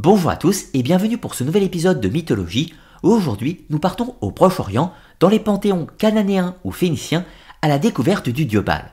Bonjour à tous et bienvenue pour ce nouvel épisode de Mythologie aujourd'hui nous partons au Proche-Orient, dans les panthéons cananéens ou phéniciens, à la découverte du dieu Baal.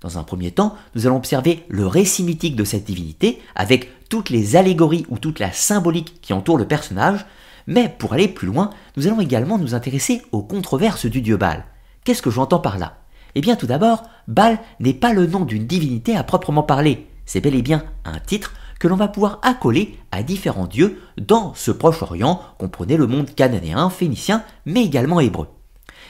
Dans un premier temps, nous allons observer le récit mythique de cette divinité avec toutes les allégories ou toute la symbolique qui entoure le personnage, mais pour aller plus loin, nous allons également nous intéresser aux controverses du dieu Baal. Qu'est-ce que j'entends par là? Eh bien tout d'abord, Baal n'est pas le nom d'une divinité à proprement parler, c'est bel et bien un titre que l'on va pouvoir accoler à différents dieux dans ce Proche-Orient, comprenez le monde cananéen, phénicien, mais également hébreu.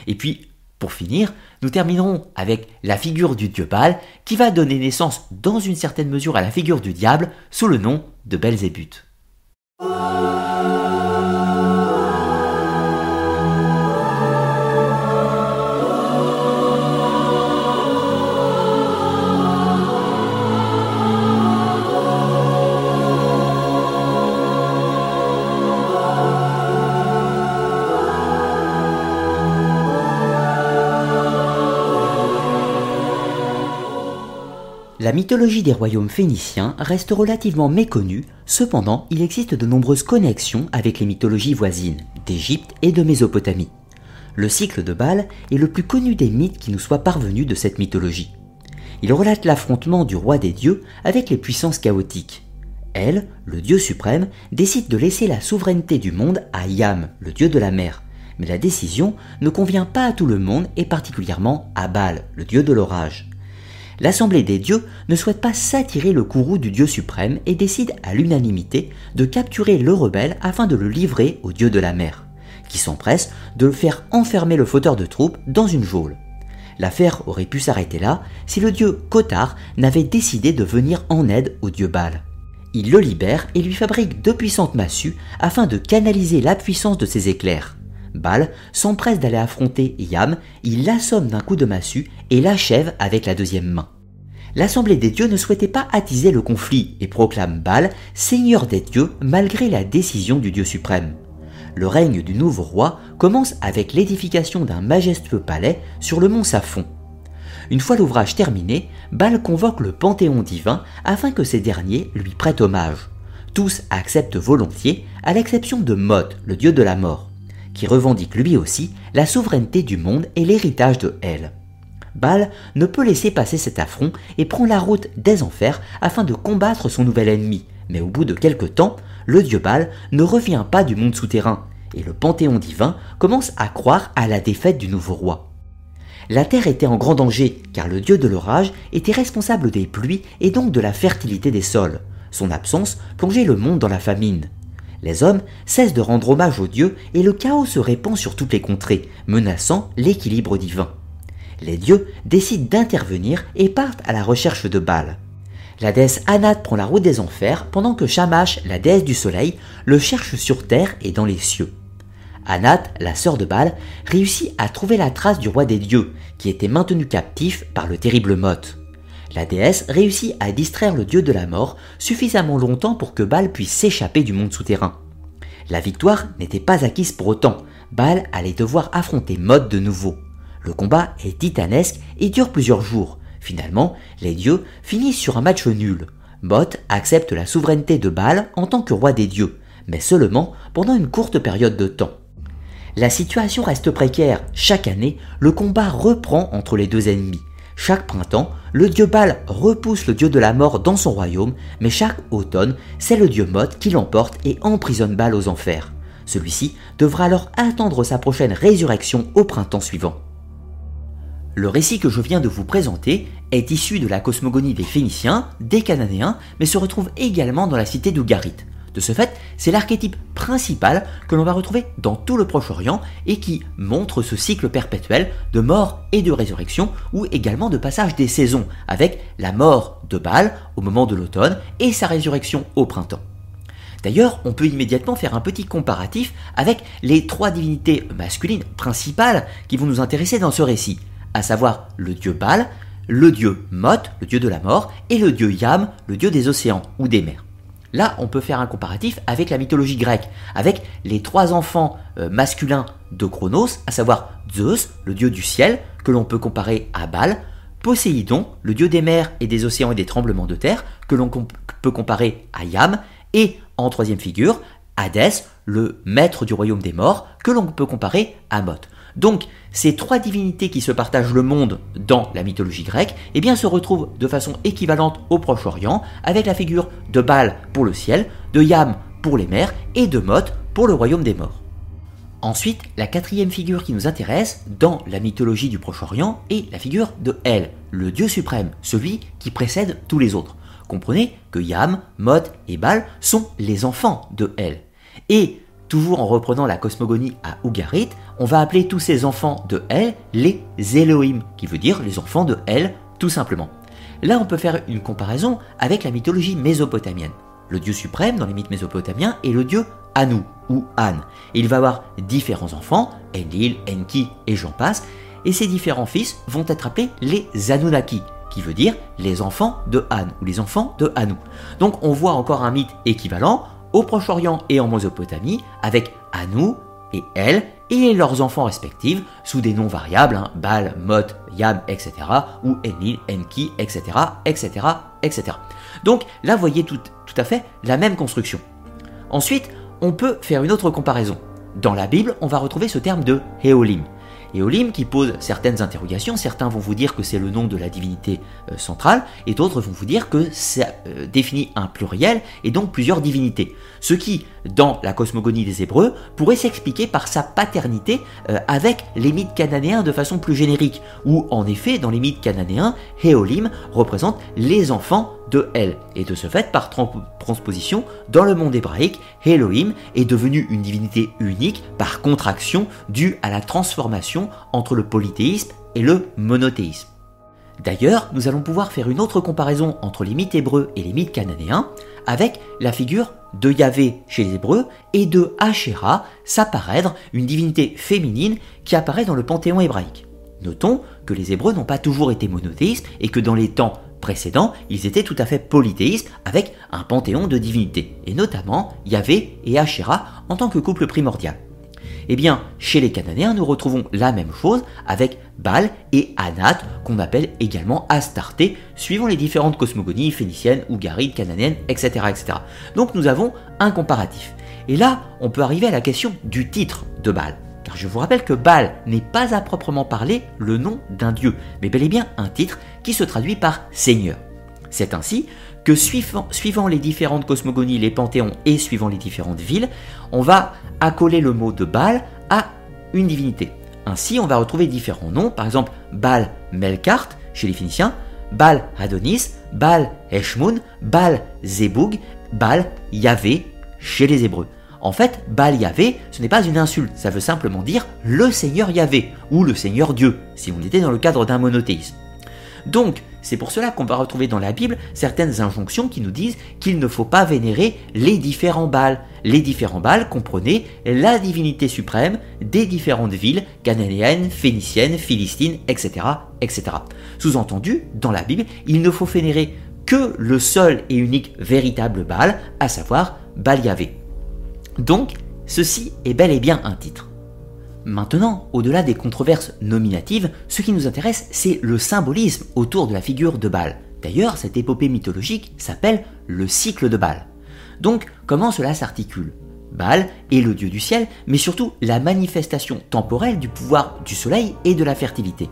Et puis, pour finir, nous terminerons avec la figure du dieu Baal, qui va donner naissance dans une certaine mesure à la figure du diable sous le nom de Belzébuth. La mythologie des royaumes phéniciens reste relativement méconnue, cependant il existe de nombreuses connexions avec les mythologies voisines, d'Égypte et de Mésopotamie. Le cycle de Baal est le plus connu des mythes qui nous soient parvenus de cette mythologie. Il relate l'affrontement du roi des dieux avec les puissances chaotiques. Elle, le dieu suprême, décide de laisser la souveraineté du monde à Yam, le dieu de la mer. Mais la décision ne convient pas à tout le monde et particulièrement à Baal, le dieu de l'orage l'Assemblée des dieux ne souhaite pas s'attirer le courroux du Dieu suprême et décide à l'unanimité de capturer le rebelle afin de le livrer au Dieu de la mer, qui s'empresse de le faire enfermer le fauteur de troupes dans une geôle. L'affaire aurait pu s'arrêter là si le dieu Kotar n'avait décidé de venir en aide au dieu Baal. Il le libère et lui fabrique deux puissantes massues afin de canaliser la puissance de ses éclairs. Baal s'empresse d'aller affronter Yam, il l'assomme d'un coup de massue et l'achève avec la deuxième main. L'Assemblée des dieux ne souhaitait pas attiser le conflit et proclame Baal seigneur des dieux malgré la décision du dieu suprême. Le règne du nouveau roi commence avec l'édification d'un majestueux palais sur le mont Saphon. Une fois l'ouvrage terminé, Baal convoque le panthéon divin afin que ces derniers lui prêtent hommage. Tous acceptent volontiers, à l'exception de Mot, le dieu de la mort qui revendique lui aussi la souveraineté du monde et l'héritage de Elle. Baal ne peut laisser passer cet affront et prend la route des enfers afin de combattre son nouvel ennemi, mais au bout de quelque temps, le dieu Baal ne revient pas du monde souterrain, et le panthéon divin commence à croire à la défaite du nouveau roi. La terre était en grand danger, car le dieu de l'orage était responsable des pluies et donc de la fertilité des sols. Son absence plongeait le monde dans la famine. Les hommes cessent de rendre hommage aux dieux et le chaos se répand sur toutes les contrées, menaçant l'équilibre divin. Les dieux décident d'intervenir et partent à la recherche de Baal. La déesse Anat prend la route des enfers pendant que Shamash, la déesse du soleil, le cherche sur terre et dans les cieux. Anat, la sœur de Baal, réussit à trouver la trace du roi des dieux, qui était maintenu captif par le terrible Mot. La déesse réussit à distraire le dieu de la mort suffisamment longtemps pour que Baal puisse s'échapper du monde souterrain. La victoire n'était pas acquise pour autant, Baal allait devoir affronter Mod de nouveau. Le combat est titanesque et dure plusieurs jours. Finalement, les dieux finissent sur un match nul. Mod accepte la souveraineté de Baal en tant que roi des dieux, mais seulement pendant une courte période de temps. La situation reste précaire. Chaque année, le combat reprend entre les deux ennemis. Chaque printemps, le dieu Baal repousse le dieu de la mort dans son royaume, mais chaque automne, c'est le dieu Mot qui l'emporte et emprisonne Baal aux enfers. Celui-ci devra alors attendre sa prochaine résurrection au printemps suivant. Le récit que je viens de vous présenter est issu de la cosmogonie des Phéniciens, des Cananéens, mais se retrouve également dans la cité d'Ougarit. De ce fait, c'est l'archétype principal que l'on va retrouver dans tout le Proche-Orient et qui montre ce cycle perpétuel de mort et de résurrection ou également de passage des saisons avec la mort de Baal au moment de l'automne et sa résurrection au printemps. D'ailleurs, on peut immédiatement faire un petit comparatif avec les trois divinités masculines principales qui vont nous intéresser dans ce récit, à savoir le dieu Baal, le dieu Mot, le dieu de la mort, et le dieu Yam, le dieu des océans ou des mers. Là, on peut faire un comparatif avec la mythologie grecque, avec les trois enfants euh, masculins de Chronos, à savoir Zeus, le dieu du ciel, que l'on peut comparer à Baal, Poséidon, le dieu des mers et des océans et des tremblements de terre, que l'on peut comparer à Yam, et en troisième figure, Hadès, le maître du royaume des morts, que l'on peut comparer à Mot. Donc, ces trois divinités qui se partagent le monde dans la mythologie grecque, eh bien, se retrouvent de façon équivalente au Proche-Orient, avec la figure de Baal pour le ciel, de Yam pour les mers et de Mot pour le royaume des morts. Ensuite, la quatrième figure qui nous intéresse dans la mythologie du Proche-Orient est la figure de El, le dieu suprême, celui qui précède tous les autres. Comprenez que Yam, Mot et Baal sont les enfants de El. Et toujours en reprenant la cosmogonie à Ougarit, on va appeler tous ces enfants de El les Elohim, qui veut dire les enfants de El tout simplement. Là, on peut faire une comparaison avec la mythologie mésopotamienne. Le dieu suprême dans les mythes mésopotamiens est le dieu Anu ou An. il va avoir différents enfants, Enlil, Enki et j'en passe, et ces différents fils vont être appelés les Anunnaki, qui veut dire les enfants de An ou les enfants de Anu. Donc on voit encore un mythe équivalent au Proche-Orient et en Mésopotamie avec Anu et El et leurs enfants respectifs sous des noms variables, hein, Baal, Mot, Yam, etc. ou Enlil, Enki, etc. etc. etc. Donc là, vous voyez tout, tout à fait la même construction. Ensuite, on peut faire une autre comparaison. Dans la Bible, on va retrouver ce terme de Héolim. Éolim qui pose certaines interrogations. Certains vont vous dire que c'est le nom de la divinité euh, centrale, et d'autres vont vous dire que ça euh, définit un pluriel et donc plusieurs divinités. Ce qui, dans la cosmogonie des Hébreux, pourrait s'expliquer par sa paternité euh, avec les mythes cananéens de façon plus générique, où en effet, dans les mythes cananéens, Héolim représente les enfants de El. Et de ce fait, par transposition, dans le monde hébraïque, Elohim est devenu une divinité unique par contraction due à la transformation entre le polythéisme et le monothéisme. D'ailleurs, nous allons pouvoir faire une autre comparaison entre les mythes hébreux et les mythes cananéens avec la figure de Yahvé chez les Hébreux et de Asherah, sa parèdre, une divinité féminine qui apparaît dans le panthéon hébraïque. Notons que les Hébreux n'ont pas toujours été monothéistes et que dans les temps précédents, ils étaient tout à fait polythéistes avec un panthéon de divinités, et notamment Yahvé et Asherah en tant que couple primordial. Eh bien, chez les Cananéens, nous retrouvons la même chose avec Baal et Anat, qu'on appelle également Astarté, suivant les différentes cosmogonies phéniciennes, ougarides, cananéennes, etc., etc. Donc nous avons un comparatif. Et là, on peut arriver à la question du titre de Baal. Car je vous rappelle que Baal n'est pas à proprement parler le nom d'un dieu, mais bel et bien un titre qui se traduit par Seigneur. C'est ainsi suivant, les différentes cosmogonies, les panthéons et suivant les différentes villes, on va accoler le mot de Baal à une divinité. Ainsi, on va retrouver différents noms, par exemple Baal Melkart chez les Phéniciens, Baal Adonis, Baal Eshmun, Baal Zebug, Baal Yahvé chez les Hébreux. En fait, Baal Yahvé, ce n'est pas une insulte, ça veut simplement dire le Seigneur Yahvé, ou le Seigneur Dieu, si on était dans le cadre d'un monothéisme. Donc, c'est pour cela qu'on va retrouver dans la Bible certaines injonctions qui nous disent qu'il ne faut pas vénérer les différents Baals. Les différents Baals comprenaient la divinité suprême des différentes villes cananéennes, phéniciennes, philistines, etc. etc. Sous-entendu, dans la Bible, il ne faut vénérer que le seul et unique véritable Baal, à savoir Baal Yahvé. Donc, ceci est bel et bien un titre. Maintenant, au-delà des controverses nominatives, ce qui nous intéresse, c'est le symbolisme autour de la figure de Baal. D'ailleurs, cette épopée mythologique s'appelle le cycle de Baal. Donc, comment cela s'articule? Baal est le dieu du ciel, mais surtout la manifestation temporelle du pouvoir du soleil et de la fertilité.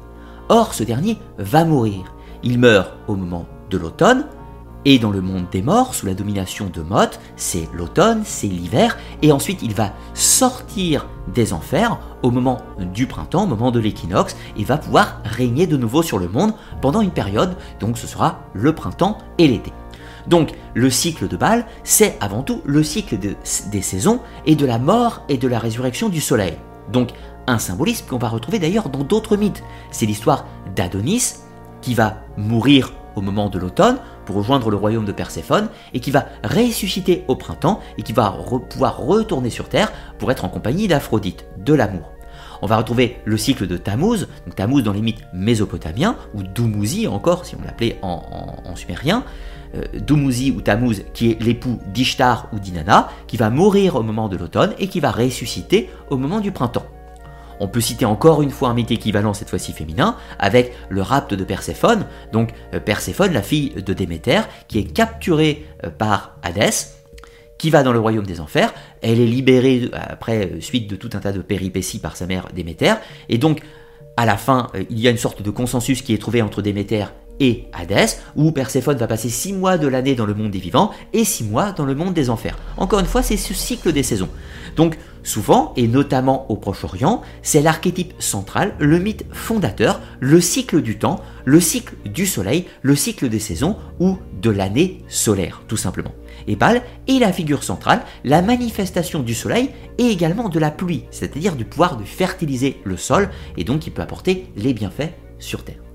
Or, ce dernier va mourir. Il meurt au moment de l'automne, et dans le monde des morts, sous la domination de Mot, c'est l'automne, c'est l'hiver, et ensuite il va sortir des enfers au moment du printemps, au moment de l'équinoxe, et va pouvoir régner de nouveau sur le monde pendant une période, donc ce sera le printemps et l'été. Donc le cycle de Baal, c'est avant tout le cycle des saisons et de la mort et de la résurrection du soleil. Donc un symbolisme qu'on va retrouver d'ailleurs dans d'autres mythes. C'est l'histoire d'Adonis qui va mourir au moment de l'automne pour rejoindre le royaume de Perséphone et qui va ressusciter au printemps et qui va pouvoir retourner sur Terre pour être en compagnie d'Aphrodite, de l'amour. On va retrouver le cycle de Tammuz, donc Tammuz dans les mythes mésopotamiens, ou Dumuzi encore, si on l'appelait en, sumérien, euh, Dumuzi ou Tammuz qui est l'époux d'Ishtar ou d'Inanna, qui va mourir au moment de l'automne et qui va ressusciter au moment du printemps. On peut citer encore une fois un mythe équivalent, cette fois-ci féminin, avec le rapt de Perséphone, donc euh, Perséphone, la fille de Déméter, qui est capturée euh, par Hadès, qui va dans le royaume des enfers. Elle est libérée après euh, suite de tout un tas de péripéties par sa mère Déméter. Et donc, à la fin, il y a une sorte de consensus qui est trouvé entre Déméter et Hadès, où Perséphone va passer 6 mois de l'année dans le monde des vivants et 6 mois dans le monde des enfers. Encore une fois, c'est ce cycle des saisons. Donc, souvent, et notamment au Proche-Orient, c'est l'archétype central, le mythe fondateur, le cycle du temps, le cycle du soleil, le cycle des saisons ou de l'année solaire, tout simplement et Baal est la figure centrale, la manifestation du soleil et également de la pluie, c'est-à-dire du pouvoir de fertiliser le sol et donc qui peut apporter les bienfaits sur Terre.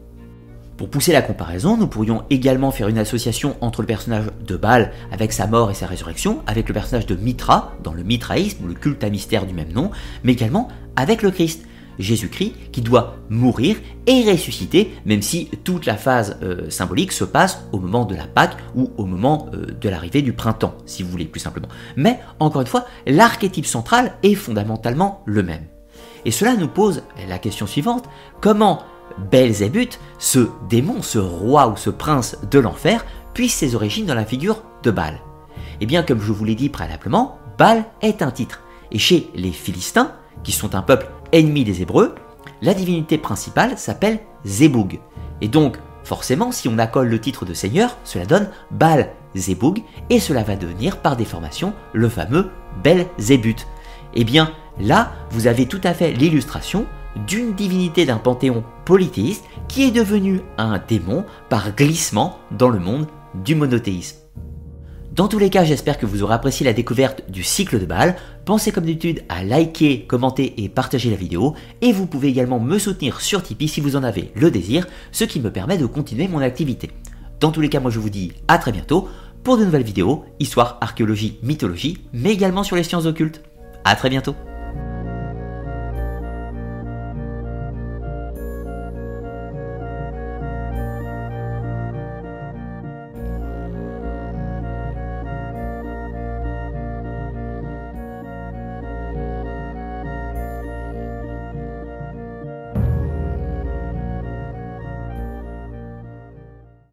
Pour pousser la comparaison, nous pourrions également faire une association entre le personnage de Baal avec sa mort et sa résurrection, avec le personnage de Mitra dans le mitraïsme, le culte à mystère du même nom, mais également avec le Christ, Jésus-Christ qui doit mourir et ressusciter, même si toute la phase euh, symbolique se passe au moment de la Pâque ou au moment euh, de l'arrivée du printemps, si vous voulez plus simplement. Mais encore une fois, l'archétype central est fondamentalement le même. Et cela nous pose la question suivante, comment Belzébuth, ce démon, ce roi ou ce prince de l'enfer, puisse ses origines dans la figure de Baal Eh bien, comme je vous l'ai dit préalablement, Baal est un titre. Et chez les Philistins, qui sont un peuple ennemi des Hébreux, la divinité principale s'appelle Zeboug. Et donc, forcément, si on accole le titre de seigneur, cela donne Baal Zeboug, et cela va devenir par déformation le fameux Bel Zébut. Eh bien, là, vous avez tout à fait l'illustration d'une divinité d'un panthéon polythéiste qui est devenu un démon par glissement dans le monde du monothéisme. Dans tous les cas, j'espère que vous aurez apprécié la découverte du cycle de Baal. Pensez comme d'habitude à liker, commenter et partager la vidéo. Et vous pouvez également me soutenir sur Tipeee si vous en avez le désir, ce qui me permet de continuer mon activité. Dans tous les cas, moi je vous dis à très bientôt pour de nouvelles vidéos, histoire, archéologie, mythologie, mais également sur les sciences occultes. À très bientôt